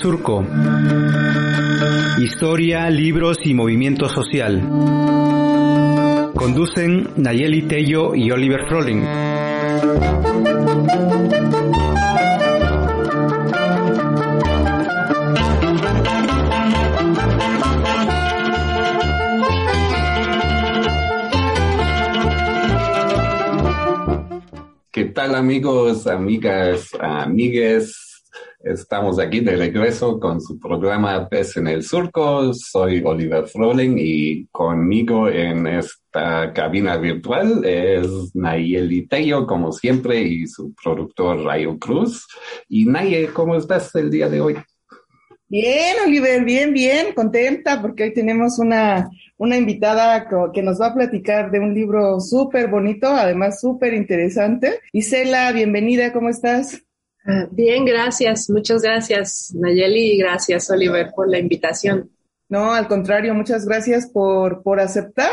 Surco. Historia, libros y movimiento social. Conducen Nayeli Tello y Oliver Froling. ¿Qué tal amigos, amigas, amigues? Estamos aquí de regreso con su programa Pez en el Surco. Soy Oliver Froling y conmigo en esta cabina virtual es Nayeli Tello, como siempre, y su productor Rayo Cruz. Y Naye, ¿cómo estás el día de hoy? Bien, Oliver, bien, bien, contenta porque hoy tenemos una, una invitada que nos va a platicar de un libro súper bonito, además súper interesante. Isela, bienvenida, ¿cómo estás? Bien, gracias. Muchas gracias, Nayeli, y gracias, Oliver, por la invitación. No, al contrario, muchas gracias por, por aceptar.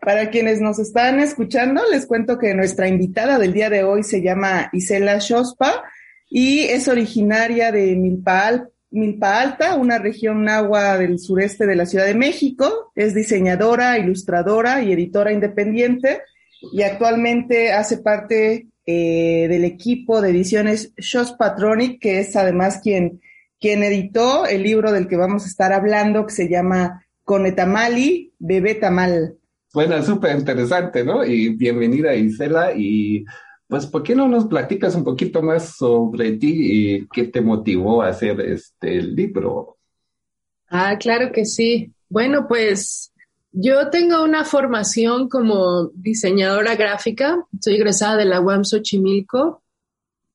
Para quienes nos están escuchando, les cuento que nuestra invitada del día de hoy se llama Isela Shospa y es originaria de Milpa, Milpa Alta, una región agua del sureste de la Ciudad de México. Es diseñadora, ilustradora y editora independiente y actualmente hace parte eh, del equipo de ediciones Shows Patronic, que es además quien, quien editó el libro del que vamos a estar hablando, que se llama Conetamali, Bebé Tamal. Bueno, súper interesante, ¿no? Y bienvenida Isela y pues, ¿por qué no nos platicas un poquito más sobre ti y qué te motivó a hacer este libro? Ah, claro que sí. Bueno, pues yo tengo una formación como diseñadora gráfica, soy egresada de la UAM Xochimilco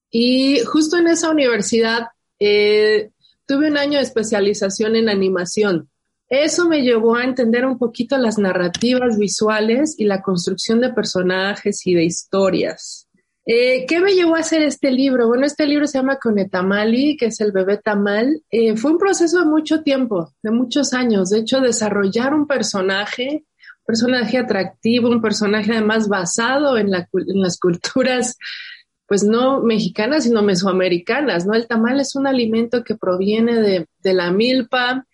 y justo en esa universidad eh, tuve un año de especialización en animación. Eso me llevó a entender un poquito las narrativas visuales y la construcción de personajes y de historias. Eh, ¿Qué me llevó a hacer este libro? Bueno, este libro se llama Conetamali, que es el bebé tamal. Eh, fue un proceso de mucho tiempo, de muchos años. De hecho, desarrollar un personaje, un personaje atractivo, un personaje además basado en, las culturas, pues no mexicanas, sino mesoamericanas, ¿no? El tamal es un alimento que proviene de, de la milpa,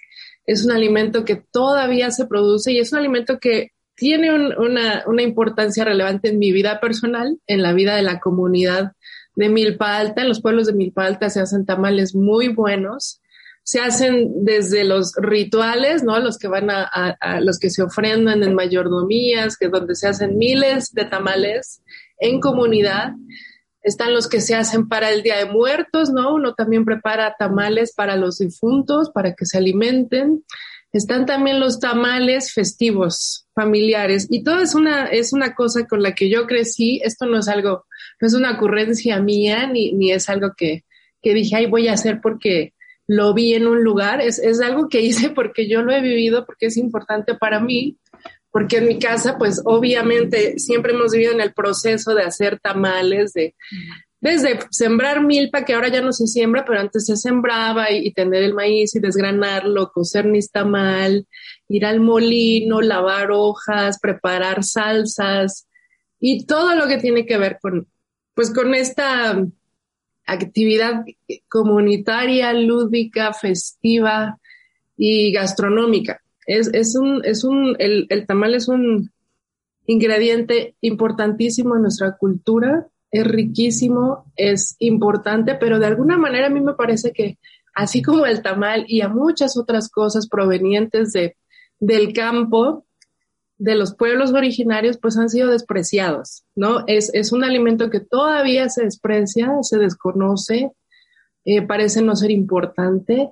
es un alimento que todavía se produce y es un alimento que tiene una, una, importancia relevante en mi vida personal, en la vida de la comunidad de Milpa Alta. En los pueblos de Milpa Alta se hacen tamales muy buenos. Se hacen desde los rituales, ¿no? Los que van a, a, los que se ofrendan en mayordomías, que donde se hacen miles de tamales en comunidad. Están los que se hacen para el Día de Muertos, ¿no? Uno también prepara tamales para los difuntos, para que se alimenten. Están también los tamales festivos, familiares, y todo es una, es una cosa con la que yo crecí. Esto no es algo, no es una ocurrencia mía, ni, ni es algo que, que dije, ay, voy a hacer porque lo vi en un lugar. Es, es algo que hice porque yo lo he vivido, porque es importante para mí, porque en mi casa, pues obviamente siempre hemos vivido en el proceso de hacer tamales, de, desde sembrar milpa, que ahora ya no se siembra, pero antes se sembraba y, tener el maíz y desgranarlo, cocer nistamal, ir al molino, lavar hojas, preparar salsas y todo lo que tiene que ver con, pues con esta actividad comunitaria, lúdica, festiva y gastronómica. Es, es un, es un, el, el tamal es un ingrediente importantísimo en nuestra cultura es riquísimo, es importante, pero de alguna manera a mí me parece que así como el tamal y a muchas otras cosas provenientes de, del campo, de los pueblos originarios, pues han sido despreciados, ¿no? Es, es un alimento que todavía se desprecia, se desconoce, eh, parece no ser importante.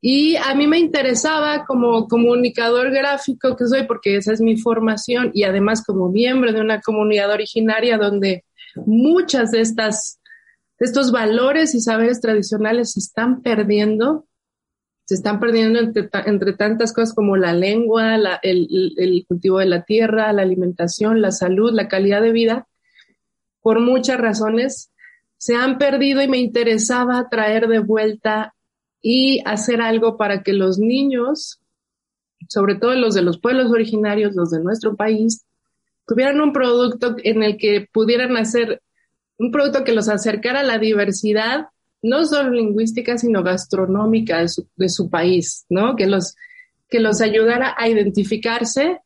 Y a mí me interesaba como comunicador gráfico que soy, porque esa es mi formación, y además como miembro de una comunidad originaria donde muchas de estas, de estos valores y saberes tradicionales se están perdiendo, se están perdiendo entre, entre tantas cosas como la lengua, el, el cultivo de la tierra, la alimentación, la salud, la calidad de vida, por muchas razones se han perdido y me interesaba traer de vuelta y hacer algo para que los niños, sobre todo los de los pueblos originarios, los de nuestro país, tuvieran un producto en el que pudieran hacer un producto que los acercara a la diversidad no solo lingüística, sino gastronómica de su, de su país, ¿no? Que los, que los ayudara a identificarse,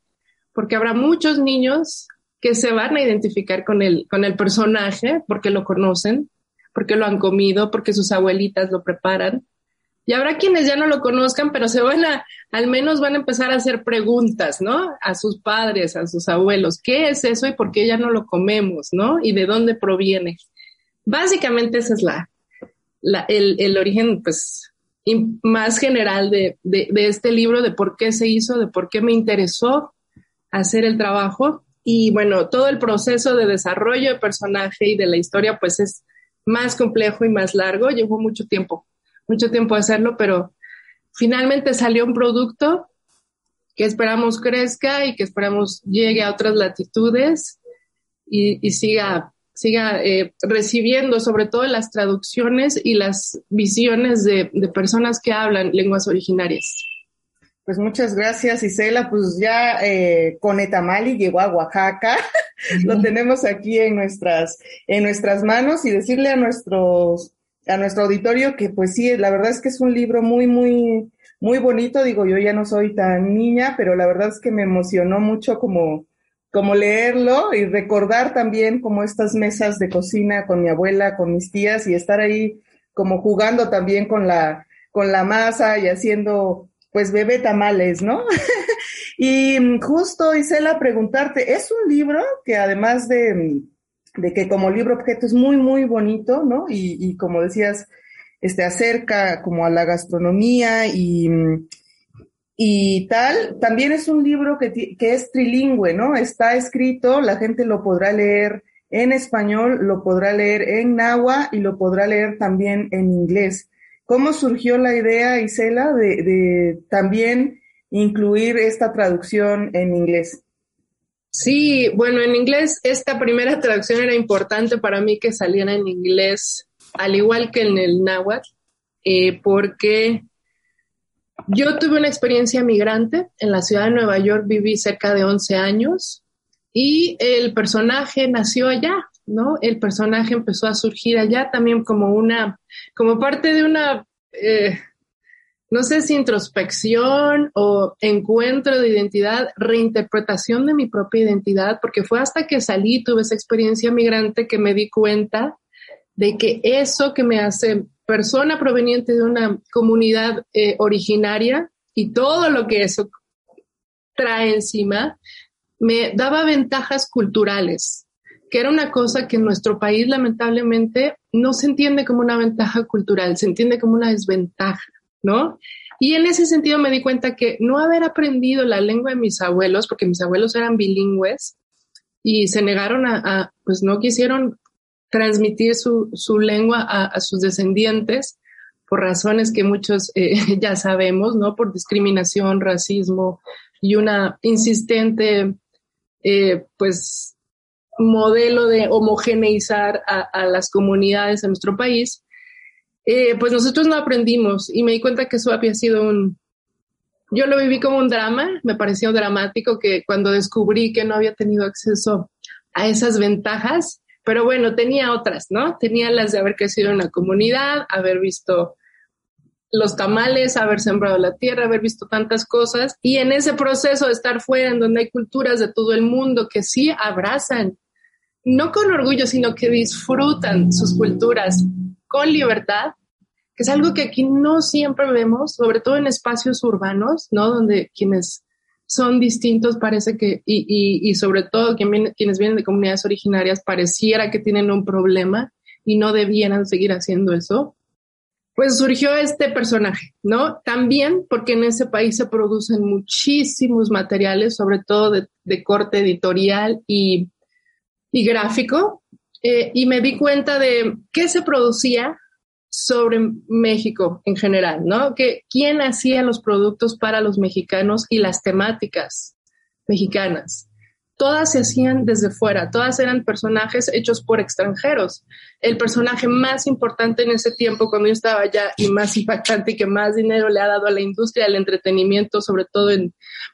porque habrá muchos niños que se van a identificar con el, con el personaje porque lo conocen, porque lo han comido, porque sus abuelitas lo preparan. Y habrá quienes ya no lo conozcan, pero se van a, al menos van a empezar a hacer preguntas, ¿no? A sus padres, a sus abuelos, ¿qué es eso y por qué ya no lo comemos, ¿no? Y de dónde proviene. Básicamente ese es la, la el, el, origen, pues, más general de, de, de este libro, de por qué se hizo, de por qué me interesó hacer el trabajo. Y bueno, todo el proceso de desarrollo de personaje y de la historia, pues es más complejo y más largo. Llevó mucho tiempo, mucho tiempo hacerlo, pero finalmente salió un producto que esperamos crezca y que esperamos llegue a otras latitudes y, y siga, siga eh, recibiendo sobre todo las traducciones y las visiones de, de personas que hablan lenguas originarias. Pues muchas gracias, Isela. Pues ya eh, Conetamali llegó a Oaxaca. Lo tenemos aquí en nuestras, en nuestras manos y decirle a nuestros, a nuestro auditorio que pues sí, la verdad es que es un libro muy, muy, muy bonito. Digo, yo ya no soy tan niña, pero la verdad es que me emocionó mucho como, como leerlo y recordar también como estas mesas de cocina con mi abuela, con mis tías y estar ahí como jugando también con la, con la masa y haciendo pues bebe tamales, ¿no? y justo, Isela, preguntarte, es un libro que además de, de, que como libro objeto es muy, muy bonito, ¿no? Y, y como decías, este, acerca como a la gastronomía y, y tal, también es un libro que, que es trilingüe, ¿no? Está escrito, la gente lo podrá leer en español, lo podrá leer en náhuatl y lo podrá leer también en inglés. ¿Cómo surgió la idea, Isela, de, de también incluir esta traducción en inglés? Sí, bueno, en inglés esta primera traducción era importante para mí que saliera en inglés, al igual que en el náhuatl, eh, porque yo tuve una experiencia migrante en la ciudad de Nueva York, viví cerca de 11 años y el personaje nació allá, ¿no? El personaje empezó a surgir allá también como una, como parte de una, eh, no sé si introspección o encuentro de identidad, reinterpretación de mi propia identidad, porque fue hasta que salí, tuve esa experiencia migrante que me di cuenta de que eso que me hace persona proveniente de una comunidad eh, originaria y todo lo que eso trae encima, me daba ventajas culturales, que era una cosa que en nuestro país lamentablemente no se entiende como una ventaja cultural, se entiende como una desventaja, Y en ese sentido me di cuenta que no haber aprendido la lengua de mis abuelos, porque mis abuelos eran bilingües y se negaron a, pues no quisieron transmitir su, su lengua a, a, sus descendientes por razones que muchos eh, ya sabemos, ¿no? Por discriminación, racismo y una insistente, eh, pues, modelo de homogeneizar a, a las comunidades en nuestro país, eh, pues nosotros no aprendimos y me di cuenta que eso había sido un, yo lo viví como un drama, me pareció dramático que cuando descubrí que no había tenido acceso a esas ventajas, pero bueno, tenía otras, ¿no? Tenía las de haber crecido en la comunidad, haber visto los tamales, haber sembrado la tierra, haber visto tantas cosas y en ese proceso de estar fuera, en donde hay culturas de todo el mundo que sí abrazan no con orgullo, sino que disfrutan sus culturas con libertad, que es algo que aquí no siempre vemos, sobre todo en espacios urbanos, ¿no? Donde quienes son distintos parece que, y, sobre todo quienes vienen de comunidades originarias pareciera que tienen un problema y no debieran seguir haciendo eso. Pues surgió este personaje, ¿no? También porque en ese país se producen muchísimos materiales, sobre todo de, corte editorial y gráfico eh, y me di cuenta de qué se producía sobre México en general, ¿no? Que quién hacía los productos para los mexicanos y las temáticas mexicanas. Todas se hacían desde fuera, todas eran personajes hechos por extranjeros. El personaje más importante en ese tiempo, cuando yo estaba allá, y más impactante y que más dinero le ha dado a la industria del entretenimiento, sobre todo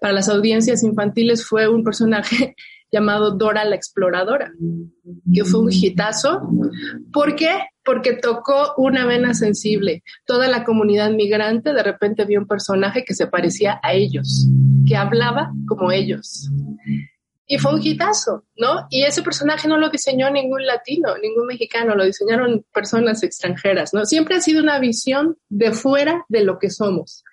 para las audiencias infantiles, fue un personaje llamado Dora la Exploradora, que fue un hitazo, porque porque tocó una vena sensible. Toda la comunidad migrante de repente vio un personaje que se parecía a ellos, que hablaba como ellos. Y fue un hitazo, ¿no? Y ese personaje no lo diseñó ningún latino, ningún mexicano, lo diseñaron personas extranjeras, ¿no? Siempre ha sido una visión de fuera de lo que somos.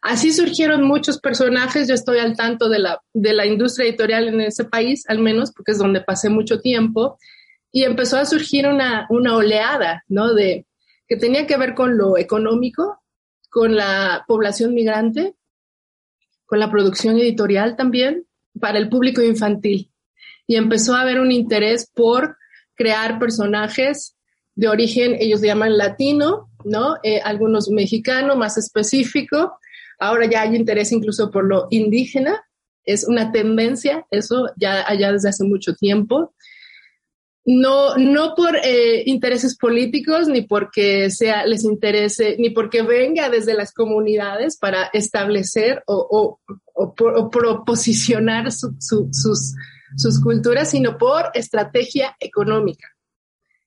Así surgieron muchos personajes, yo estoy al tanto de la, de la industria editorial en ese país, al menos, porque es donde pasé mucho tiempo, y empezó a surgir una, una oleada, ¿no? De, que tenía que ver con lo económico, con la población migrante, con la producción editorial también, para el público infantil. Y empezó a haber un interés por crear personajes de origen, ellos llaman latino, ¿no? Eh, algunos mexicano más específico. Ahora ya hay interés incluso por lo indígena. Es una tendencia, eso ya allá desde hace mucho tiempo no, no por eh, intereses políticos, ni porque sea, les interese, ni porque venga desde las comunidades para establecer o, o, o, proposicionar sus, sus culturas, sino por estrategia económica.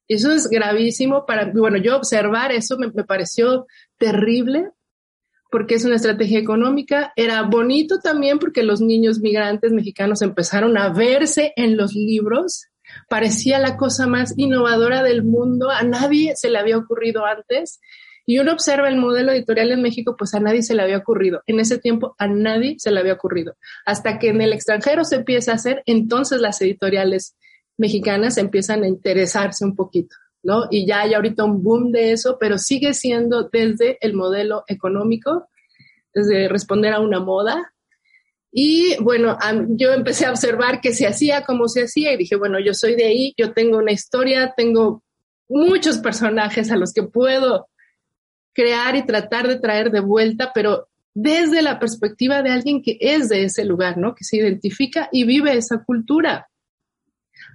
Eso es gravísimo para, bueno, yo observar eso me, me pareció terrible porque es una estrategia económica. Era bonito también porque los niños migrantes mexicanos empezaron a verse en los libros parecía la cosa más innovadora del mundo, a nadie se le había ocurrido antes. Y uno observa el modelo editorial en México, pues a nadie se le había ocurrido. En ese tiempo a nadie se le había ocurrido. Hasta que en el extranjero se empieza a hacer, entonces las editoriales mexicanas empiezan a interesarse un poquito, ¿no? Y ya hay ahorita un boom de eso, pero sigue siendo desde el modelo económico, desde responder a una moda, y bueno, yo empecé a observar que se hacía como se hacía y dije, bueno, yo soy de ahí, yo tengo una historia, tengo muchos personajes a los que puedo crear y tratar de traer de vuelta, pero desde la perspectiva de alguien que es de ese lugar, ¿no? Que se identifica y vive esa cultura.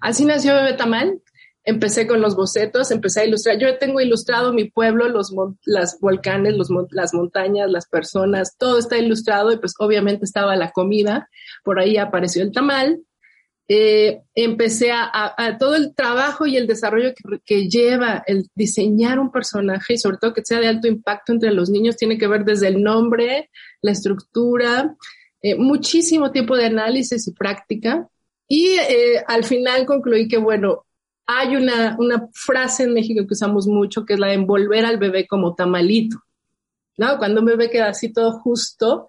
Así nació Bebé Tamal, empecé con los bocetos, empecé a ilustrar. Yo tengo ilustrado mi pueblo, los las volcanes, los, las montañas, las personas, todo está ilustrado y pues obviamente estaba la comida, por ahí apareció el tamal. Eh, empecé a, a, todo el trabajo y el desarrollo que, que, lleva el diseñar un personaje y sobre todo que sea de alto impacto entre los niños tiene que ver desde el nombre, la estructura, eh, muchísimo tiempo de análisis y práctica. Y eh, al final concluí que, bueno, hay una, una frase en México que usamos mucho, que es la de envolver al bebé como tamalito. ¿no? Cuando un bebé queda así todo justo,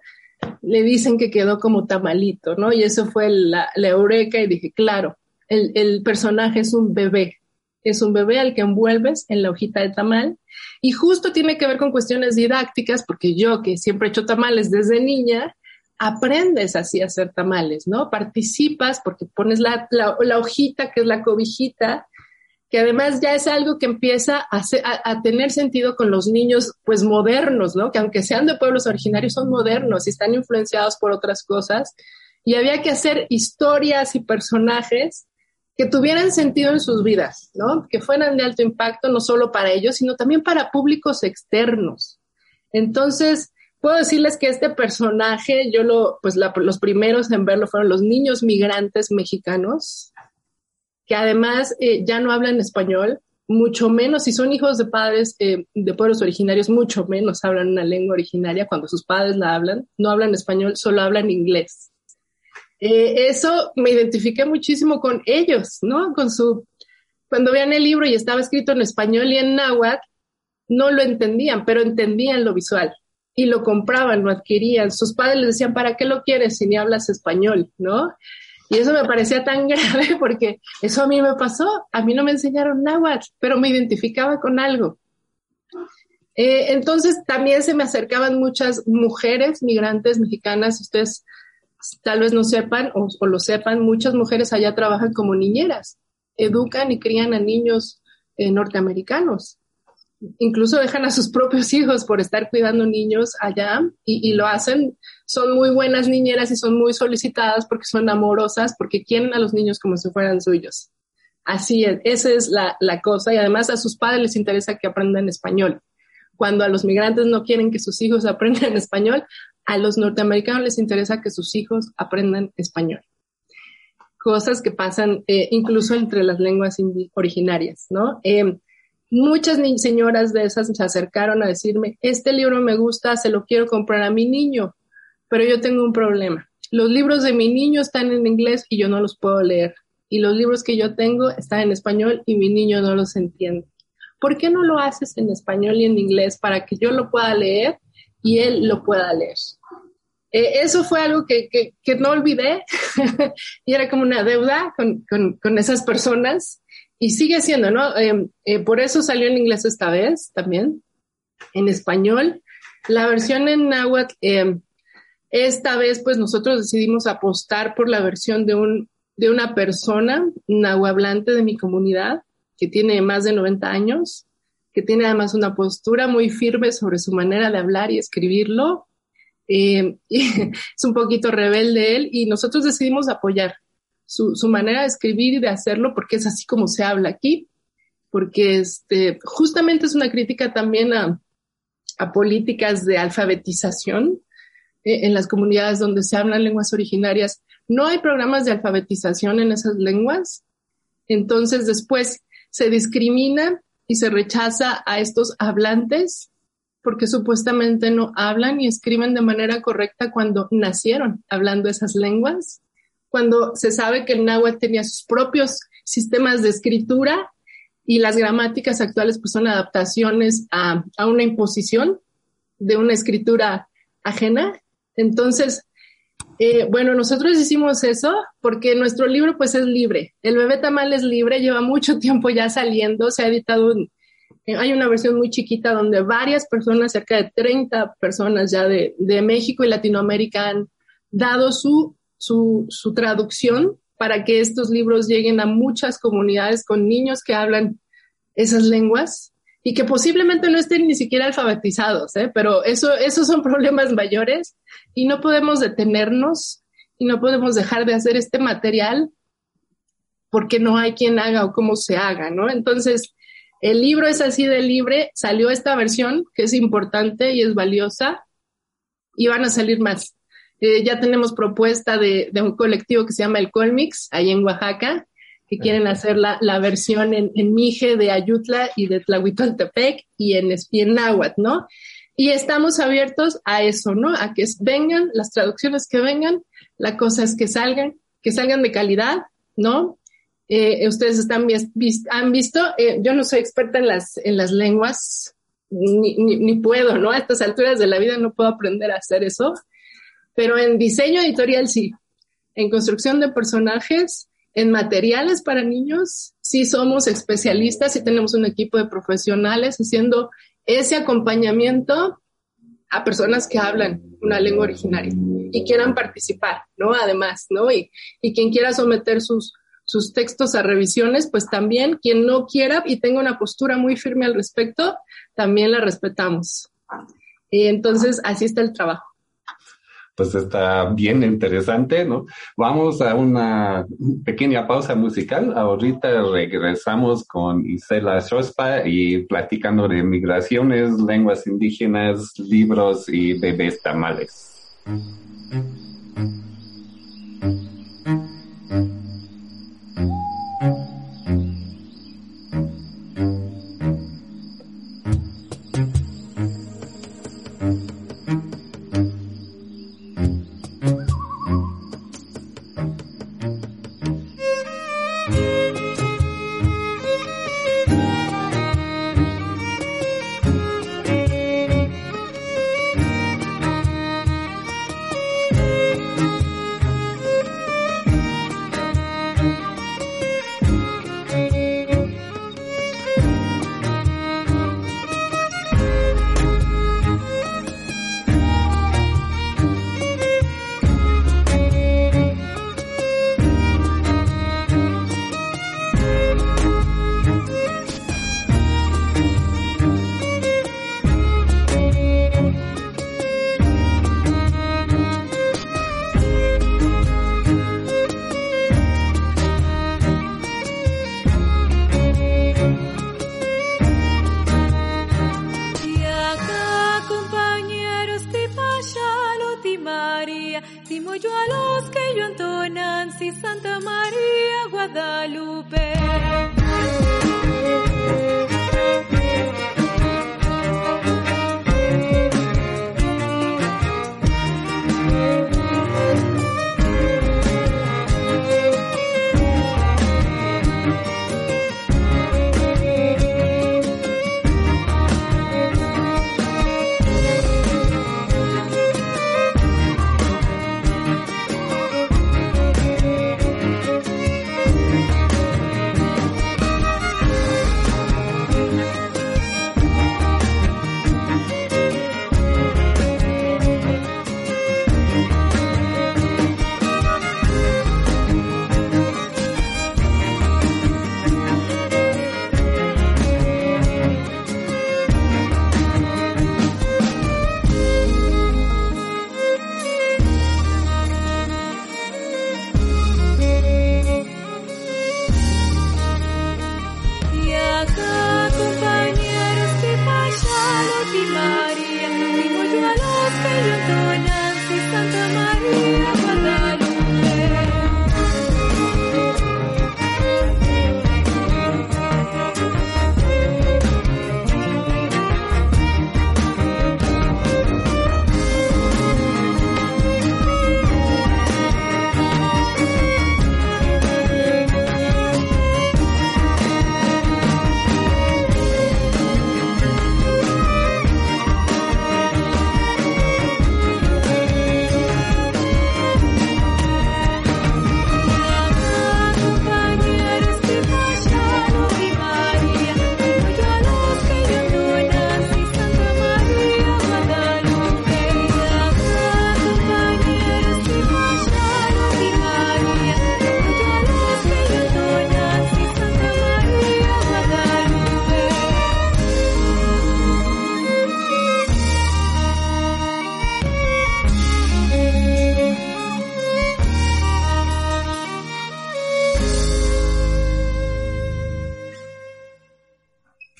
le dicen que quedó como tamalito, ¿no? Y eso fue la, la eureka y dije, claro, el, el, personaje es un bebé, es un bebé al que envuelves en la hojita de tamal y justo tiene que ver con cuestiones didácticas, porque yo que siempre he hecho tamales desde niña, aprendes así a hacer tamales, ¿no? Participas porque pones la, la, la hojita que es la cobijita que además ya es algo que empieza a, tener sentido con los niños, pues modernos, ¿no? Que aunque sean de pueblos originarios, son modernos y están influenciados por otras cosas. Y había que hacer historias y personajes que tuvieran sentido en sus vidas, ¿no? Que fueran de alto impacto, no solo para ellos, sino también para públicos externos. Entonces, puedo decirles que este personaje, yo lo, pues los primeros en verlo fueron los niños migrantes mexicanos, que además eh, ya no hablan español, mucho menos, si son hijos de padres eh, de pueblos originarios, mucho menos hablan una lengua originaria cuando sus padres la hablan, no hablan español, solo hablan inglés. Eh, eso me identifiqué muchísimo con ellos, ¿no? Con su, cuando vean el libro y estaba escrito en español y en náhuatl, no lo entendían, pero entendían lo visual y lo compraban, lo adquirían. Sus padres les decían, ¿para qué lo quieres si ni hablas español? ¿No? Y eso me parecía tan grave porque eso a mí me pasó. A mí no me enseñaron náhuatl, pero me identificaba con algo. Eh, entonces también se me acercaban muchas mujeres migrantes mexicanas. Ustedes tal vez no sepan o, lo sepan, muchas mujeres allá trabajan como niñeras, educan y crían a niños eh, norteamericanos incluso dejan a sus propios hijos por estar cuidando niños allá y, lo hacen. Son muy buenas niñeras y son muy solicitadas porque son amorosas, porque quieren a los niños como si fueran suyos. Así es, esa es la, la cosa y además a sus padres les interesa que aprendan español. Cuando a los migrantes no quieren que sus hijos aprendan español, a los norteamericanos les interesa que sus hijos aprendan español. Cosas que pasan eh, incluso entre las lenguas originarias, ¿no? Eh, muchas señoras de esas se acercaron a decirme, este libro me gusta, se lo quiero comprar a mi niño, pero yo tengo un problema. Los libros de mi niño están en inglés y yo no los puedo leer. Y los libros que yo tengo están en español y mi niño no los entiende. ¿Por qué no lo haces en español y en inglés para que yo lo pueda leer y él lo pueda leer? Eh, eso fue algo que, que, no olvidé y era como una deuda con, con, con esas personas y sigue siendo, ¿no? Em, eh, por eso salió en inglés esta vez también, en español. La versión en náhuatl, em, esta vez pues nosotros decidimos apostar por la versión de, un, de una persona nahuablante de mi comunidad que tiene más de 90 años, que tiene además una postura muy firme sobre su manera de hablar y escribirlo eh, es un poquito rebelde él y nosotros decidimos apoyar su, manera de escribir y de hacerlo porque es así como se habla aquí, porque este, justamente es una crítica también a, políticas de alfabetización eh, en las comunidades donde se hablan lenguas originarias. No hay programas de alfabetización en esas lenguas, entonces después se discrimina y se rechaza a estos hablantes porque supuestamente no hablan y escriben de manera correcta cuando nacieron hablando esas lenguas, cuando se sabe que el náhuatl tenía sus propios sistemas de escritura y las gramáticas actuales pues son adaptaciones a, a una imposición de una escritura ajena. Entonces, eh, bueno, nosotros hicimos eso porque nuestro libro pues es libre. El bebé tamal es libre, lleva mucho tiempo ya saliendo, se ha editado eh, hay una versión muy chiquita donde varias personas, cerca de 30 personas ya de, México y Latinoamérica han dado su, su, traducción para que estos libros lleguen a muchas comunidades con niños que hablan esas lenguas y que posiblemente no estén ni siquiera alfabetizados, ¿eh? pero eso, esos son problemas mayores y no podemos detenernos y no podemos dejar de hacer este material porque no hay quien haga o cómo se haga, ¿no? Entonces, el libro es así de libre, salió esta versión que es importante y es valiosa y van a salir más. Eh, ya tenemos propuesta de, un colectivo que se llama el Colmix, ahí en Oaxaca, que quieren hacer la, versión en, Mije de Ayutla y de Tlahuitoltepec y en, y en Náhuatl, ¿no? Y estamos abiertos a eso, ¿no? A que vengan las traducciones que vengan, la cosa es que salgan, que salgan de calidad, ¿no? Eh, ustedes están, han visto, eh, yo no soy experta en las, en las lenguas, ni, ni, puedo, ¿no? A estas alturas de la vida no puedo aprender a hacer eso, pero en diseño editorial sí, en construcción de personajes, en materiales para niños, sí somos especialistas y tenemos un equipo de profesionales haciendo ese acompañamiento a personas que hablan una lengua originaria y quieran participar, ¿no? Además, ¿no? Y, y quien quiera someter sus, sus textos a revisiones, pues también quien no quiera y tenga una postura muy firme al respecto, también la respetamos. Y entonces, así está el trabajo. Pues está bien interesante, ¿no? Vamos a una pequeña pausa musical. Ahorita regresamos con Isela Shospa y platicando de migraciones, lenguas indígenas, libros y bebés tamales.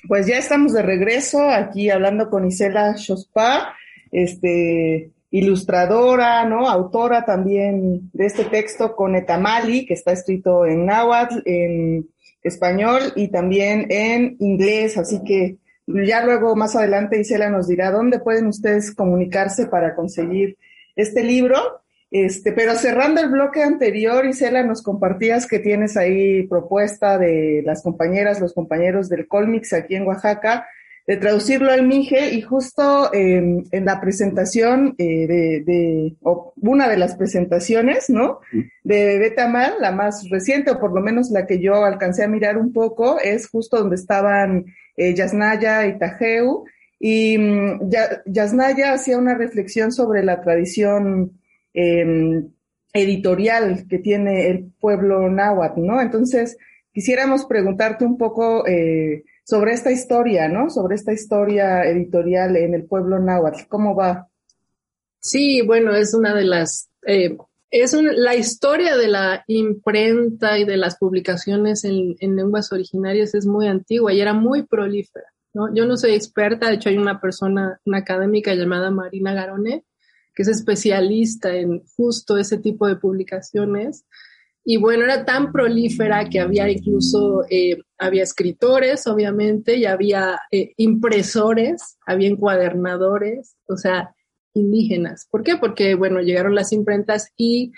Pues ya estamos de regreso aquí hablando con Isela Shospa, este, ilustradora, ¿no? Autora también de este texto con Etamali, que está escrito en náhuatl, en español y también en inglés, así que ya luego más adelante Isela nos dirá dónde pueden ustedes comunicarse para conseguir este libro. Este, pero cerrando el bloque anterior, Isela, nos compartías que tienes ahí propuesta de las compañeras, los compañeros del Colmix aquí en Oaxaca, de traducirlo al Mije y justo em, en la presentación eh, de, de una de las presentaciones, ¿no? De Betamal, la más reciente, o por lo menos la que yo alcancé a mirar un poco, es justo donde estaban eh, Yasnaya y Tajeu, y mm, Yasnaya hacía una reflexión sobre la tradición em, editorial que tiene el pueblo náhuatl, ¿no? Entonces, quisiéramos preguntarte un poco eh, sobre esta historia, ¿no? Sobre esta historia editorial en el pueblo náhuatl. ¿Cómo va? Sí, bueno, es una de las... Eh, es la historia de la imprenta y de las publicaciones en, lenguas originarias es muy antigua y era muy prolífera. ¿no? Yo no soy experta, de hecho hay una persona, una académica llamada Marina Garone, que es especialista en justo ese tipo de publicaciones y bueno, era tan prolífera que había incluso, eh, había escritores, obviamente, y había eh, impresores, había encuadernadores, o sea, indígenas. ¿Por qué? Porque, bueno, llegaron las imprentas y,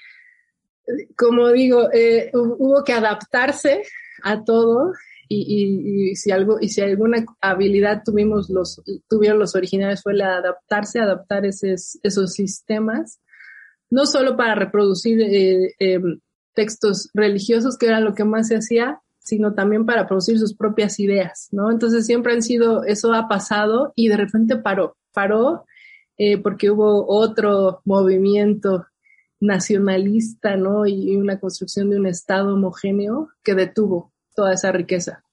como digo, eh, hubo que adaptarse a todo y, si algo, y si alguna habilidad tuvimos los, tuvieron los originales fue la adaptarse, adaptar esos, esos sistemas, no solo para reproducir em, textos religiosos, que era lo que más se hacía, sino también para producir sus propias ideas, ¿no? Entonces siempre han sido, eso ha pasado y de repente paró, paró eh, porque hubo otro movimiento nacionalista, ¿no? Y una construcción de un Estado homogéneo que detuvo toda esa riqueza.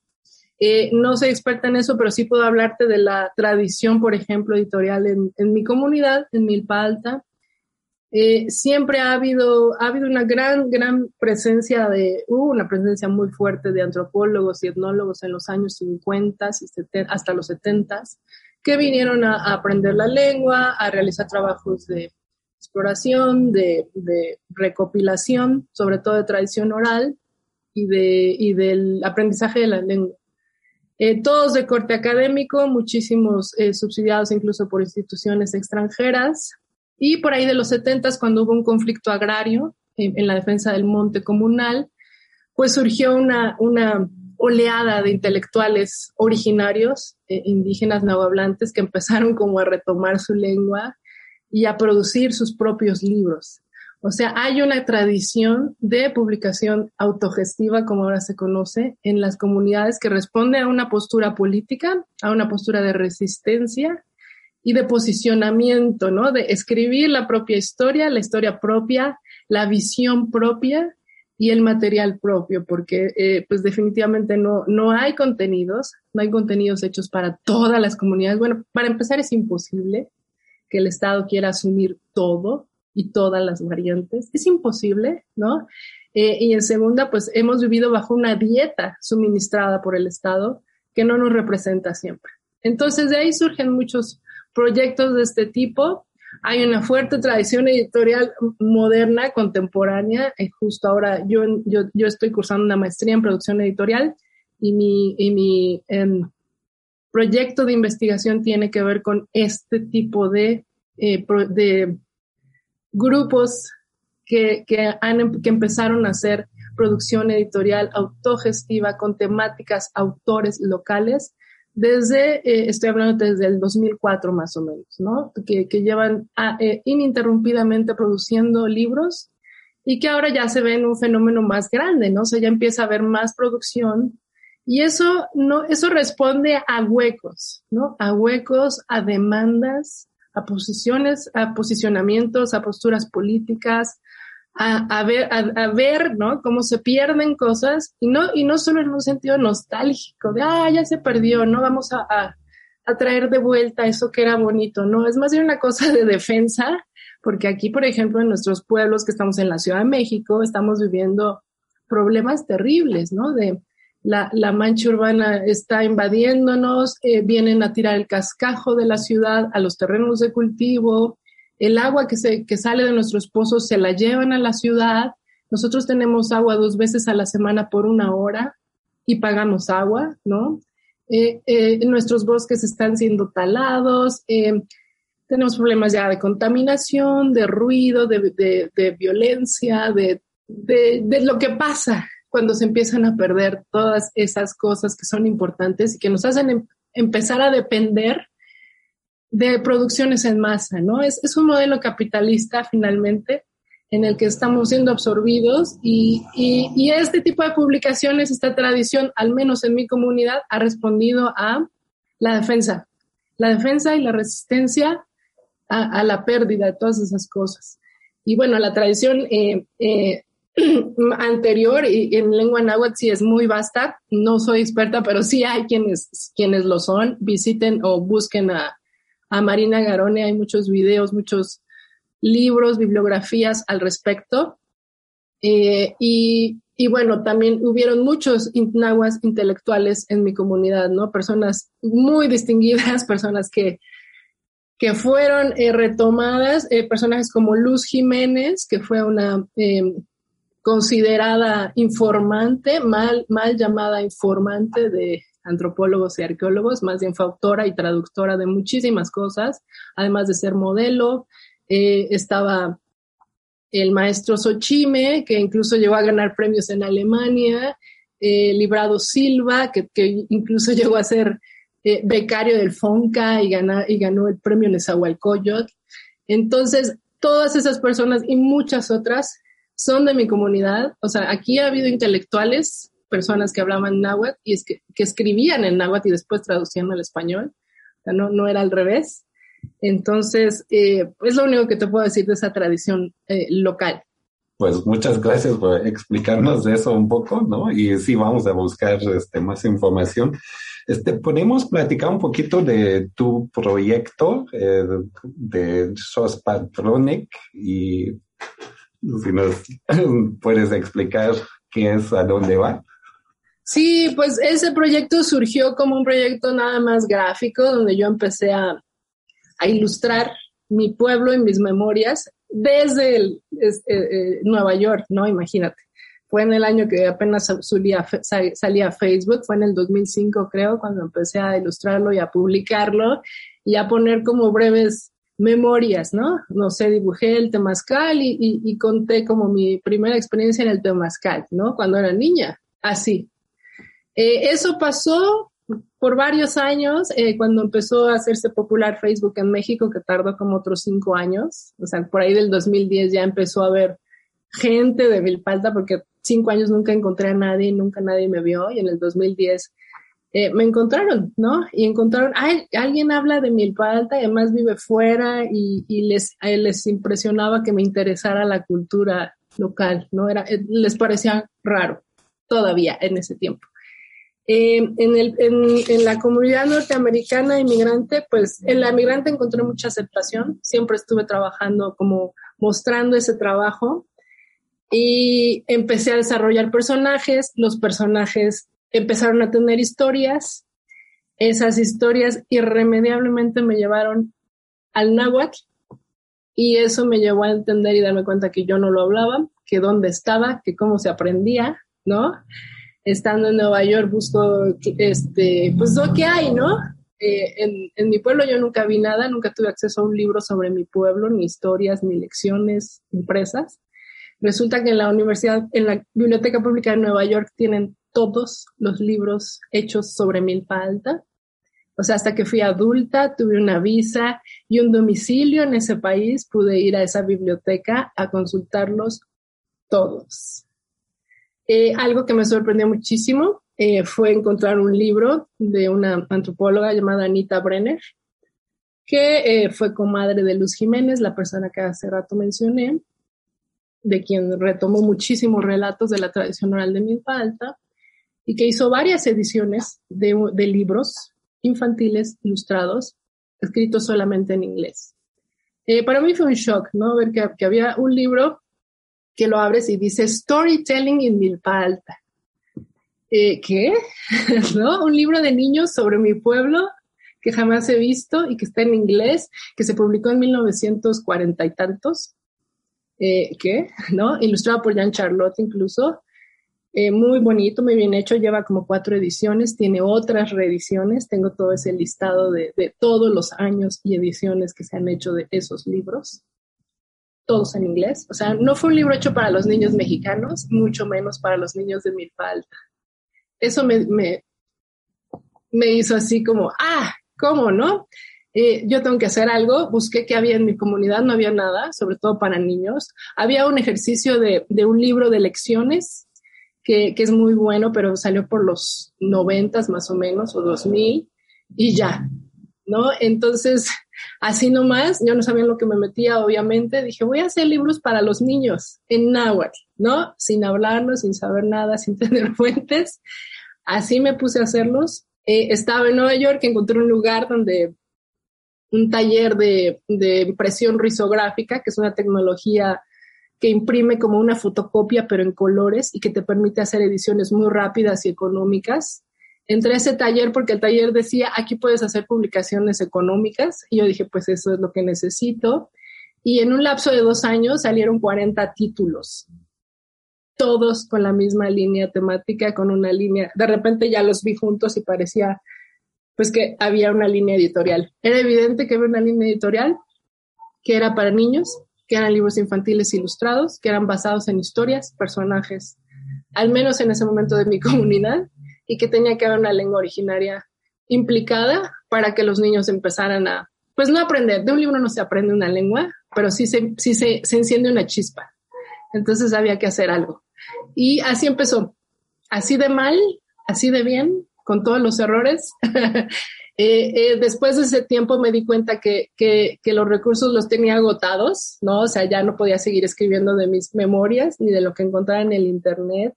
Eh, no soy experta en eso, pero sí puedo hablarte de la tradición, por ejemplo, editorial en, mi comunidad, en Milpa Alta, eh, siempre ha habido, ha habido una gran, gran presencia de, una presencia muy fuerte de antropólogos y etnólogos en los años 50 y hasta los 70 que vinieron a, aprender la lengua, a realizar trabajos de exploración, de, recopilación, sobre todo de tradición oral y del aprendizaje de la lengua. Eh, todos de corte académico, muchísimos eh, subsidiados incluso por instituciones extranjeras, y por ahí de los 70, cuando hubo un conflicto agrario en, la defensa del monte comunal, pues surgió una, una oleada de intelectuales originarios, eh, indígenas nahuablantes, que empezaron como a retomar su lengua y a producir sus propios libros. O sea, hay una tradición de publicación autogestiva, como ahora se conoce, en las comunidades que responde a una postura política, a una postura de resistencia y de posicionamiento, ¿no? De escribir la propia historia, la historia propia, la visión propia y el material propio, porque eh, pues definitivamente no, no hay contenidos, no hay contenidos hechos para todas las comunidades. Bueno, para empezar es imposible que el Estado quiera asumir todo y todas las variantes. Es imposible, ¿no? Eh, y en segunda, pues hemos vivido bajo una dieta suministrada por el Estado que no nos representa siempre. Entonces de ahí surgen muchos proyectos de este tipo. Hay una fuerte tradición editorial moderna, contemporánea. Eh, justo ahora yo, yo, yo, estoy cursando una maestría en producción editorial y mi, y mi em, proyecto de investigación tiene que ver con este tipo de, eh, de grupos que, que, han, em, que empezaron a hacer producción editorial autogestiva con temáticas, autores locales desde, eh, estoy hablando desde el 2004 más o menos, ¿no? Que, que llevan a, eh, ininterrumpidamente produciendo libros y que ahora ya se ven un fenómeno más grande, ¿no? O sea, ya empieza a haber más producción y eso no, eso responde a huecos, ¿no? A huecos, a demandas, a posiciones, a posicionamientos, a posturas políticas, a, ver, a, ver, ¿no? Cómo se pierden cosas y no, y no solo en un sentido nostálgico de, ah, ya se perdió, no vamos a, a, traer de vuelta eso que era bonito, no, es más bien una cosa de defensa, porque aquí, por ejemplo, en nuestros pueblos que estamos en la Ciudad de México, estamos viviendo problemas terribles, ¿no? De la, la mancha urbana está invadiéndonos, eh, vienen a tirar el cascajo de la ciudad a los terrenos de cultivo, el agua que, se, que sale de nuestros pozos se la llevan a la ciudad, nosotros tenemos agua dos veces a la semana por una hora y pagamos agua, ¿no? Eh, eh, nuestros bosques están siendo talados, eh, tenemos problemas ya de contaminación, de ruido, de, de, violencia, de, de, lo que pasa cuando se empiezan a perder todas esas cosas que son importantes y que nos hacen em, empezar a depender de producciones en masa, ¿no? Es, es un modelo capitalista finalmente en el que estamos siendo absorbidos y, y, este tipo de publicaciones, esta tradición, al menos en mi comunidad, ha respondido a la defensa, la defensa y la resistencia a, la pérdida de todas esas cosas. Y bueno, la tradición eh, eh, anterior y en lengua náhuatl sí es muy vasta. No soy experta, pero sí hay quienes, quienes lo son. Visiten o busquen a, a Marina Garone. Hay muchos videos, muchos libros, bibliografías al respecto. Eh, y, bueno, también hubieron muchos nahuas intelectuales en mi comunidad, ¿no? Personas muy distinguidas, personas que, que fueron eh, retomadas, eh, personajes como Luz Jiménez, que fue una em, considerada informante, mal, mal llamada informante de antropólogos y arqueólogos, más bien fue autora y traductora de muchísimas cosas, además de ser modelo, eh, estaba el maestro Sochime, que incluso llegó a ganar premios en Alemania, eh, Librado Silva, que, incluso llegó a ser eh, becario del FONCA y, y ganó el premio Nezahualcóyotl. Entonces, todas esas personas y muchas otras son de mi comunidad. O sea, aquí ha habido intelectuales, personas que hablaban náhuatl y es que, escribían en náhuatl y después traducían al español. O sea, no, no era al revés. Entonces, eh, es lo único que te puedo decir de esa tradición eh, local. Pues muchas gracias por explicarnos de eso un poco, ¿no? Y sí, vamos a buscar este, más información. Este, ¿Podemos platicar un poquito de tu proyecto eh, de SOS Patronic y si nos puedes explicar qué es, a dónde va? Sí, pues ese proyecto surgió como un proyecto nada más gráfico, donde yo empecé a, a ilustrar mi pueblo y mis memorias desde eh, eh, Nueva York, ¿no? Imagínate. Fue en el año que apenas salía, salía Facebook, fue en el 2005 creo, cuando empecé a ilustrarlo y a publicarlo y a poner como breves memorias, ¿no? No sé, dibujé el temazcal y, conté como mi primera experiencia en el temazcal, ¿no? Cuando era niña, así. Eh, eso pasó por varios años, eh, cuando empezó a hacerse popular Facebook en México, que tardó como otros cinco años, o sea, por ahí del 2010 ya empezó a haber gente de Milpalta, porque cinco años nunca encontré a nadie, nunca nadie me vio, y en el 2010 eh, me encontraron, ¿no? Y encontraron, ay, alguien habla de Milpalta, y además vive fuera, y, les, les impresionaba que me interesara la cultura local, ¿no? Era, eh, les parecía raro todavía en ese tiempo. Eh, en, el, en, la comunidad norteamericana inmigrante, pues en la inmigrante encontré mucha aceptación, siempre estuve trabajando como mostrando ese trabajo y empecé a desarrollar personajes, los personajes empezaron a tener historias, esas historias irremediablemente me llevaron al náhuatl y eso me llevó a entender y darme cuenta que yo no lo hablaba, que dónde estaba, que cómo se aprendía, ¿no? estando en Nueva York busco, este, pues lo que hay, ¿no? Eh, en, mi pueblo yo nunca vi nada, nunca tuve acceso a un libro sobre mi pueblo, ni historias, ni lecciones impresas. Resulta que en la universidad, en la Biblioteca Pública de Nueva York tienen todos los libros hechos sobre Milpa Alta. O sea, hasta que fui adulta, tuve una visa y un domicilio en ese país, pude ir a esa biblioteca a consultarlos todos. Eh, algo que me sorprendió muchísimo eh, fue encontrar un libro de una antropóloga llamada Anita Brenner, que eh, fue comadre de Luz Jiménez, la persona que hace rato mencioné, de quien retomó muchísimos relatos de la tradición oral de Milpa Alta y que hizo varias ediciones de, libros infantiles ilustrados, escritos solamente en inglés. para mí fue un shock, ¿no? Ver que había un libro que lo abres y dice Storytelling in Milpa Alta. eh, ¿qué? ¿No? Un libro de niños sobre mi pueblo que jamás he visto y que está en inglés, que se publicó en 1940 y tantos. Eh, ¿Qué? ¿No? Ilustrado por Jean Charlotte incluso. Eh, muy bonito, muy bien hecho, lleva como cuatro ediciones, tiene otras reediciones, tengo todo ese listado de, de todos los años y ediciones que se han hecho de esos libros todos en inglés. O sea, no fue un libro hecho para los niños mexicanos, mucho menos para los niños de Milpalta. Eso me, me, me hizo así como, ah, ¿cómo no? Eh, yo tengo que hacer algo, busqué qué había en mi comunidad, no había nada, sobre todo para niños. Había un ejercicio de, de un libro de lecciones que, es muy bueno, pero salió por los noventas más o menos, o dos mil, y ya, ¿no? Entonces, así nomás, yo no sabía en lo que me metía, obviamente, dije, voy a hacer libros para los niños en náhuatl, ¿no? Sin hablarlos, sin saber nada, sin tener fuentes. Así me puse a hacerlos. Eh, estaba en Nueva York, encontré un lugar donde un taller de, de impresión risográfica, que es una tecnología que imprime como una fotocopia, pero en colores y que te permite hacer ediciones muy rápidas y económicas entré a ese taller porque el taller decía, aquí puedes hacer publicaciones económicas. Y yo dije, pues eso es lo que necesito. Y en un lapso de dos años salieron 40 títulos, todos con la misma línea temática, con una línea. De repente ya los vi juntos y parecía, pues que había una línea editorial. Era evidente que había una línea editorial que era para niños, que eran libros infantiles ilustrados, que eran basados en historias, personajes, al menos en ese momento de mi comunidad, y que tenía que haber una lengua originaria implicada para que los niños empezaran a, pues no aprender, de un libro no se aprende una lengua, pero sí se, sí se, enciende una chispa. Entonces había que hacer algo. Y así empezó, así de mal, así de bien, con todos los errores. Eh, eh, después de ese tiempo me di cuenta que, los recursos los tenía agotados, ¿no? O sea, ya no podía seguir escribiendo de mis memorias ni de lo que encontraba en el Internet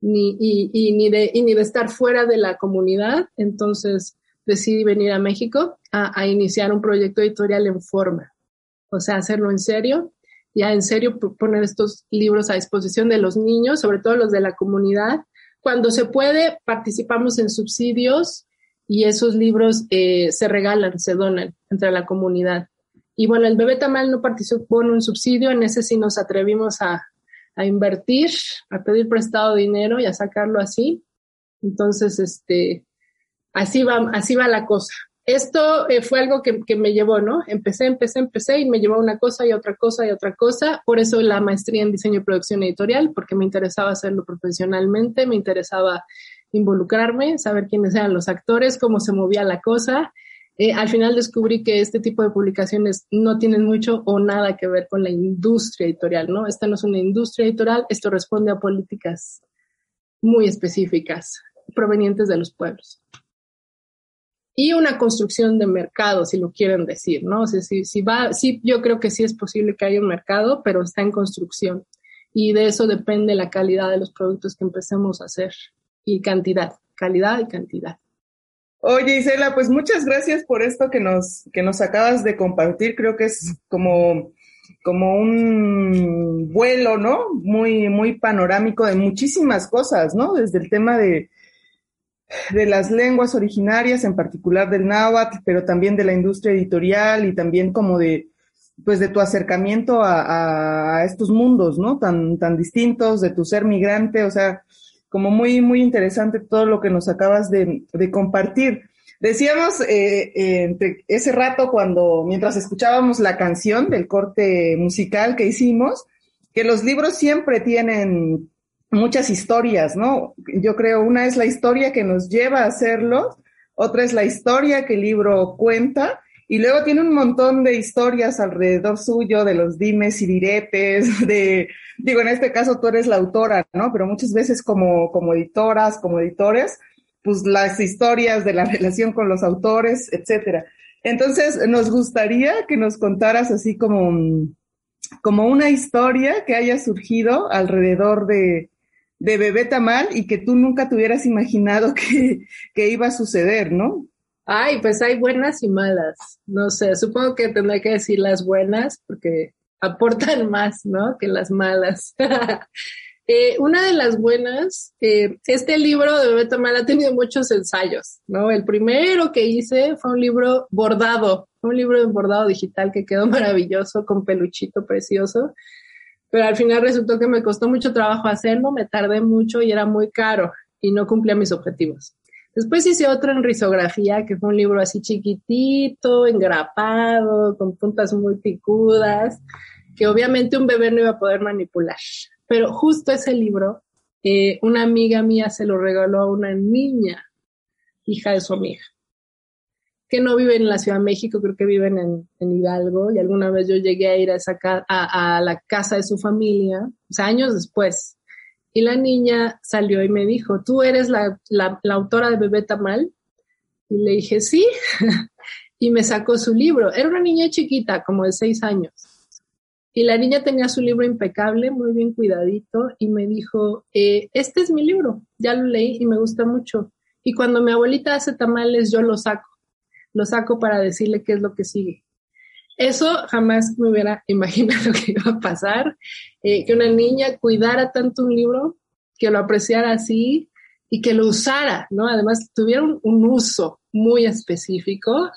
ni, ni de, ni de estar fuera de la comunidad. Entonces decidí venir a México a, a, iniciar un proyecto editorial en forma, o sea, hacerlo en serio, ya en serio poner estos libros a disposición de los niños, sobre todo los de la comunidad. Cuando se puede, participamos en subsidios y esos libros eh, se regalan, se donan entre la comunidad. Y bueno, el bebé tamal no participó en un subsidio, en ese sí nos atrevimos a, a invertir, a pedir prestado dinero y a sacarlo así. Entonces, este, así va, así va la cosa. Esto eh, fue algo que, que, me llevó, ¿no? Empecé, empecé, empecé y me llevó una cosa y otra cosa y otra cosa. Por eso la maestría en diseño y producción editorial, porque me interesaba hacerlo profesionalmente, me interesaba involucrarme, saber quiénes eran los actores, cómo se movía la cosa eh, al final descubrí que este tipo de publicaciones no tienen mucho o nada que ver con la industria editorial, ¿no? Esta no es una industria editorial, esto responde a políticas muy específicas provenientes de los pueblos. Y una construcción de mercado, si lo quieren decir, ¿no? O sea, si, va, sí, yo creo que sí es posible que haya un mercado, pero está en construcción. Y de eso depende la calidad de los productos que empecemos a hacer y cantidad, calidad y cantidad. Oye, Isela, pues muchas gracias por esto que nos, que nos acabas de compartir. Creo que es como, como un vuelo, ¿no? Muy, muy panorámico de muchísimas cosas, ¿no? Desde el tema de, de las lenguas originarias, en particular del náhuatl, pero también de la industria editorial y también como de, pues de tu acercamiento a, a estos mundos, ¿no? Tan, tan distintos, de tu ser migrante, o sea, como muy, muy interesante todo lo que nos acabas de, compartir. Decíamos eh, eh, ese rato cuando, mientras escuchábamos la canción del corte musical que hicimos, que los libros siempre tienen muchas historias, ¿no? Yo creo una es la historia que nos lleva a hacerlos, otra es la historia que el libro cuenta y luego tiene un montón de historias alrededor suyo, de los dimes y diretes, de, digo, en este caso tú eres la autora, ¿no? Pero muchas veces como, como editoras, como editores, pues las historias de la relación con los autores, etcétera. Entonces, nos gustaría que nos contaras así como, como una historia que haya surgido alrededor de, de Bebé Tamal y que tú nunca te hubieras imaginado que, que iba a suceder, ¿no? Ay, pues hay buenas y malas. No sé, supongo que tendré que decir las buenas porque aportan más, ¿no? Que las malas. Eh, una de las buenas, eh, este libro de Bebé Tamal ha tenido muchos ensayos, ¿no? El primero que hice fue un libro bordado, un libro de bordado digital que quedó maravilloso, con peluchito precioso, pero al final resultó que me costó mucho trabajo hacerlo, me tardé mucho y era muy caro y no cumplía mis objetivos. Después hice otro en risografía, que fue un libro así chiquitito, engrapado, con puntas muy picudas, que obviamente un bebé no iba a poder manipular. Pero justo ese libro, eh, una amiga mía se lo regaló a una niña, hija de su amiga, que no vive en la Ciudad de México, creo que viven en, Hidalgo, y alguna vez yo llegué a ir a, esa a, la casa de su familia, o sea, años después, y la niña salió y me dijo, ¿tú eres la, autora de Bebé Tamal? Y le dije, sí, y me sacó su libro. Era una niña chiquita, como de seis años. Y la niña tenía su libro impecable, muy bien cuidadito, y me dijo, eh, este es mi libro, ya lo leí y me gusta mucho. Y cuando mi abuelita hace tamales, yo lo saco, lo saco para decirle qué es lo que sigue. Eso jamás me hubiera imaginado que iba a pasar, eh, que una niña cuidara tanto un libro, que lo apreciara así y que lo usara, ¿no? Además, tuviera un uso muy específico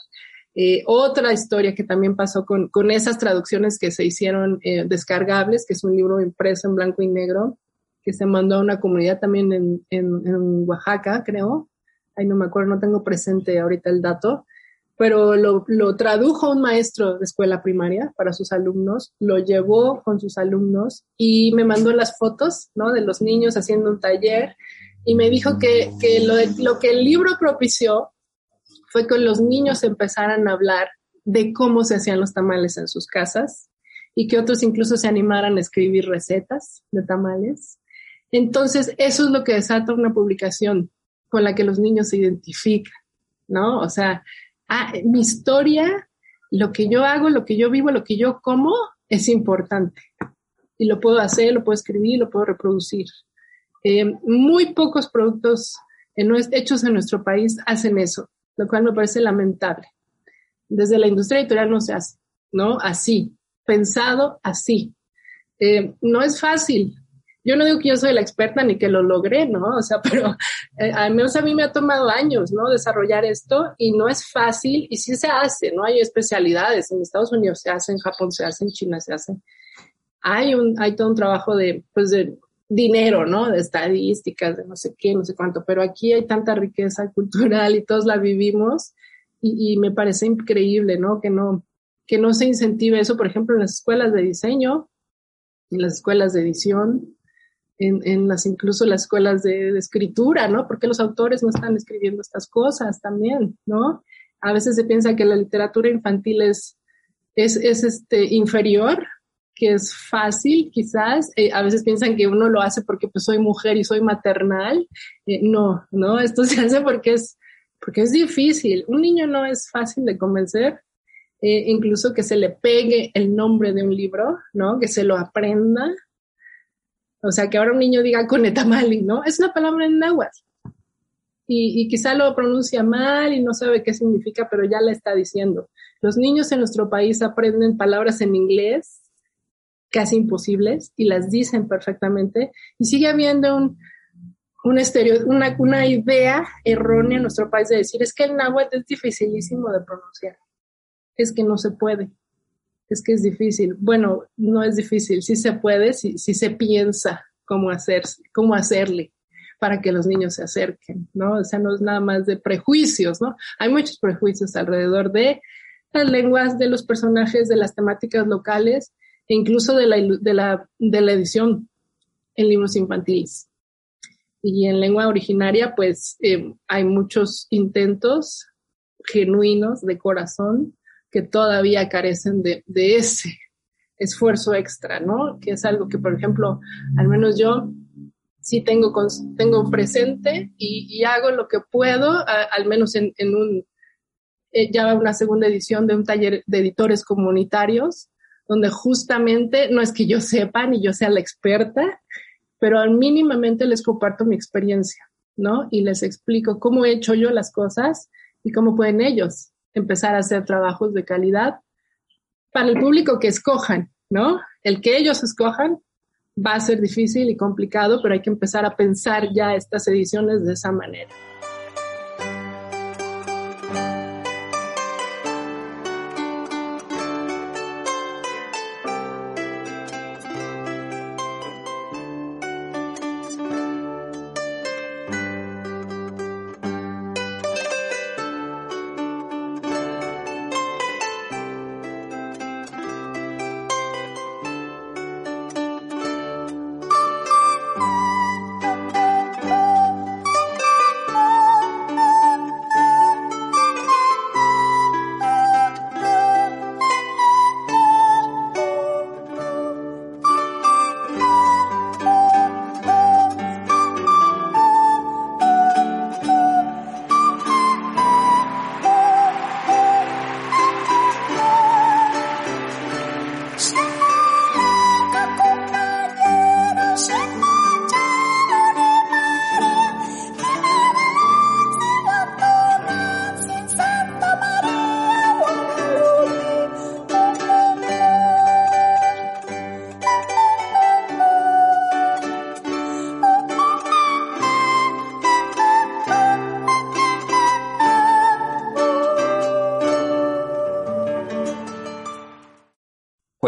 eh, otra historia que también pasó con, con esas traducciones que se hicieron eh, descargables, que es un libro impreso en blanco y negro, que se mandó a una comunidad también en, en, en Oaxaca, creo. Ay, no me acuerdo, no tengo presente ahorita el dato, pero lo, lo, tradujo un maestro de escuela primaria para sus alumnos, lo llevó con sus alumnos y me mandó las fotos, ¿no? De los niños haciendo un taller y me dijo que, que lo, lo que el libro propició fue que los niños empezaran a hablar de cómo se hacían los tamales en sus casas y que otros incluso se animaran a escribir recetas de tamales. Entonces, eso es lo que desata una publicación con la que los niños se identifican, ¿no? O sea, ah, mi historia, lo que yo hago, lo que yo vivo, lo que yo como, es importante. Y lo puedo hacer, lo puedo escribir, lo puedo reproducir. Eh, muy pocos productos hechos en nuestro país hacen eso lo cual me parece lamentable. Desde la industria editorial no se hace, ¿no? Así, pensado así. Eh, no es fácil. Yo no digo que yo soy la experta ni que lo logré, ¿no? O sea, pero eh, al menos a mí me ha tomado años, ¿no? Desarrollar esto y no es fácil y sí se hace, ¿no? Hay especialidades, en Estados Unidos se hace, en Japón se hace, en China se hace. Hay, un, hay todo un trabajo de, pues de dinero, ¿no? De estadísticas, de no sé qué, no sé cuánto, pero aquí hay tanta riqueza cultural y todos la vivimos y, me parece increíble, ¿no? Que no, que no se incentive eso, por ejemplo, en las escuelas de diseño, en las escuelas de edición, en, las incluso las escuelas de, escritura, ¿no? Porque los autores no están escribiendo estas cosas también, ¿no? A veces se piensa que la literatura infantil es, es, es este, inferior que es fácil, quizás. Eh, a veces piensan que uno lo hace porque pues soy mujer y soy maternal. Eh, no, no, esto se hace porque es, porque es difícil. Un niño no es fácil de convencer, eh, incluso que se le pegue el nombre de un libro, ¿no? Que se lo aprenda. O sea, que ahora un niño diga conetamali, ¿no? Es una palabra en náhuatl. Y, quizá lo pronuncia mal y no sabe qué significa, pero ya la está diciendo. Los niños en nuestro país aprenden palabras en inglés casi imposibles y las dicen perfectamente y sigue habiendo un, un una, una idea errónea en nuestro país de decir es que el náhuatl es dificilísimo de pronunciar, es que no se puede, es que es difícil. Bueno, no es difícil, sí se puede, si se piensa cómo, hacer, cómo hacerle para que los niños se acerquen, ¿no? O sea, no es nada más de prejuicios, ¿no? Hay muchos prejuicios alrededor de las lenguas, de los personajes, de las temáticas locales e incluso de la, de la, de la edición en libros infantiles. Y en lengua originaria, pues eh, hay muchos intentos genuinos de corazón que todavía carecen de, ese esfuerzo extra, ¿no? Que es algo que, por ejemplo, al menos yo sí tengo, tengo presente y, y hago lo que puedo, al menos en, en un, eh, ya una segunda edición de un taller de editores comunitarios, donde justamente no es que yo sepa ni yo sea la experta, pero al mínimamente les comparto mi experiencia, ¿no? Y les explico cómo he hecho yo las cosas y cómo pueden ellos empezar a hacer trabajos de calidad para el público que escojan, ¿no? El que ellos escojan va a ser difícil y complicado, pero hay que empezar a pensar ya estas ediciones de esa manera.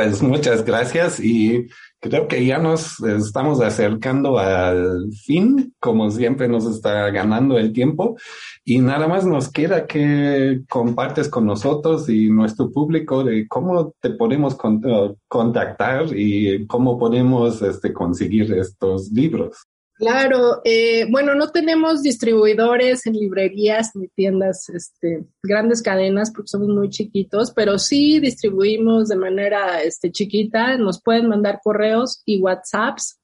Pues muchas gracias y creo que ya nos estamos acercando al fin, como siempre nos está ganando el tiempo y nada más nos queda que compartes con nosotros y nuestro público de cómo te podemos contactar y cómo podemos este, conseguir estos libros. Claro, eh, bueno, no tenemos distribuidores en librerías ni tiendas, este, grandes cadenas porque somos muy chiquitos, pero sí distribuimos de manera este, chiquita, nos pueden mandar correos y WhatsApps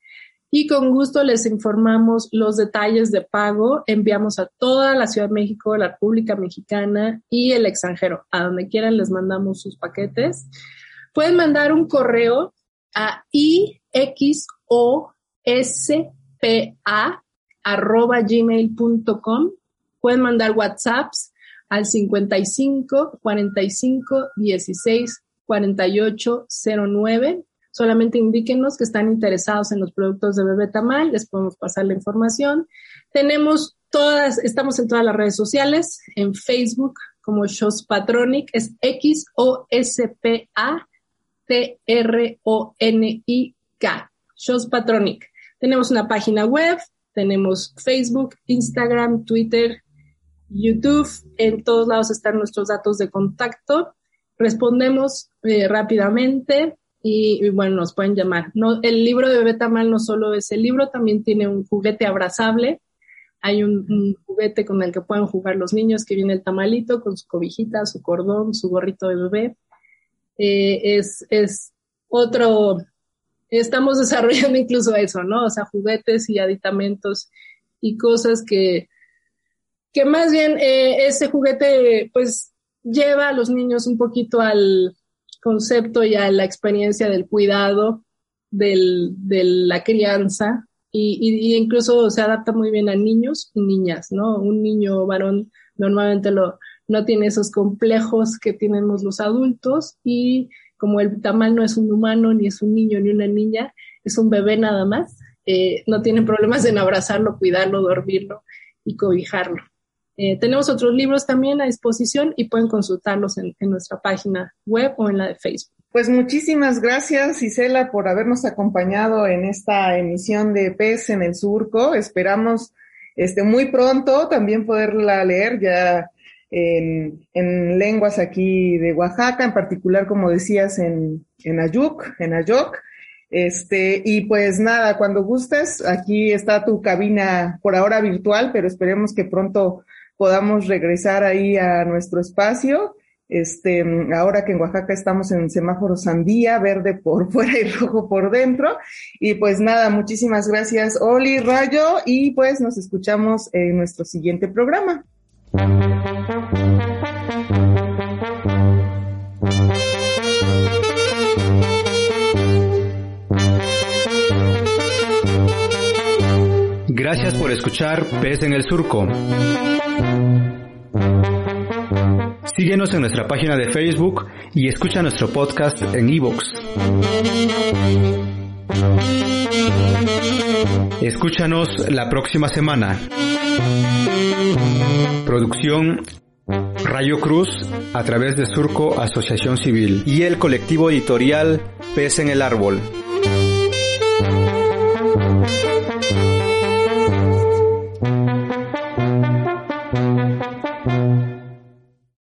y con gusto les informamos los detalles de pago. Enviamos a toda la Ciudad de México, la República Mexicana y el extranjero, a donde quieran les mandamos sus paquetes. Pueden mandar un correo a IXOS gmail.com Pueden mandar WhatsApps al 55 45 16 48 09. Solamente indíquenos que están interesados en los productos de Bebé Tamal, les podemos pasar la información. Tenemos todas, estamos en todas las redes sociales, en Facebook como Shows Patronic, es X O S P A T R O N I K, Shows Patronic. Tenemos una página web, tenemos Facebook, Instagram, Twitter, YouTube. En todos lados están nuestros datos de contacto. Respondemos eh, rápidamente y, bueno, nos pueden llamar. No, el libro de Bebé Tamal no solo es el libro, también tiene un juguete abrazable. Hay un, juguete con el que pueden jugar los niños que viene el tamalito con su cobijita, su cordón, su gorrito de bebé. Eh, es, es otro estamos desarrollando incluso eso, ¿no? O sea, juguetes y aditamentos y cosas que, que más bien eh, ese juguete pues lleva a los niños un poquito al concepto y a la experiencia del cuidado, del, de la crianza y, y, incluso se adapta muy bien a niños y niñas, ¿no? Un niño varón normalmente lo, no tiene esos complejos que tenemos los adultos y como el tamal no es un humano, ni es un niño, ni una niña, es un bebé nada más, eh, no tienen problemas en abrazarlo, cuidarlo, dormirlo y cobijarlo. Eh, tenemos otros libros también a disposición y pueden consultarlos en, nuestra página web o en la de Facebook. Pues muchísimas gracias, Isela, por habernos acompañado en esta emisión de Pez en el Surco. Esperamos este, muy pronto también poderla leer. Ya en, en, lenguas aquí de Oaxaca, en particular, como decías, en, en en Ayoc. Este, y pues nada, cuando gustes, aquí está tu cabina por ahora virtual, pero esperemos que pronto podamos regresar ahí a nuestro espacio. Este, ahora que en Oaxaca estamos en semáforo sandía, verde por fuera y rojo por dentro. Y pues nada, muchísimas gracias, Oli Rayo, y pues nos escuchamos en nuestro siguiente programa. Gracias por escuchar Pez en el Surco. Síguenos en nuestra página de Facebook y escucha nuestro podcast en iVoox. Escúchanos la próxima semana. Producción Rayo Cruz a través de Surco Asociación Civil y el colectivo editorial Pez en el Árbol.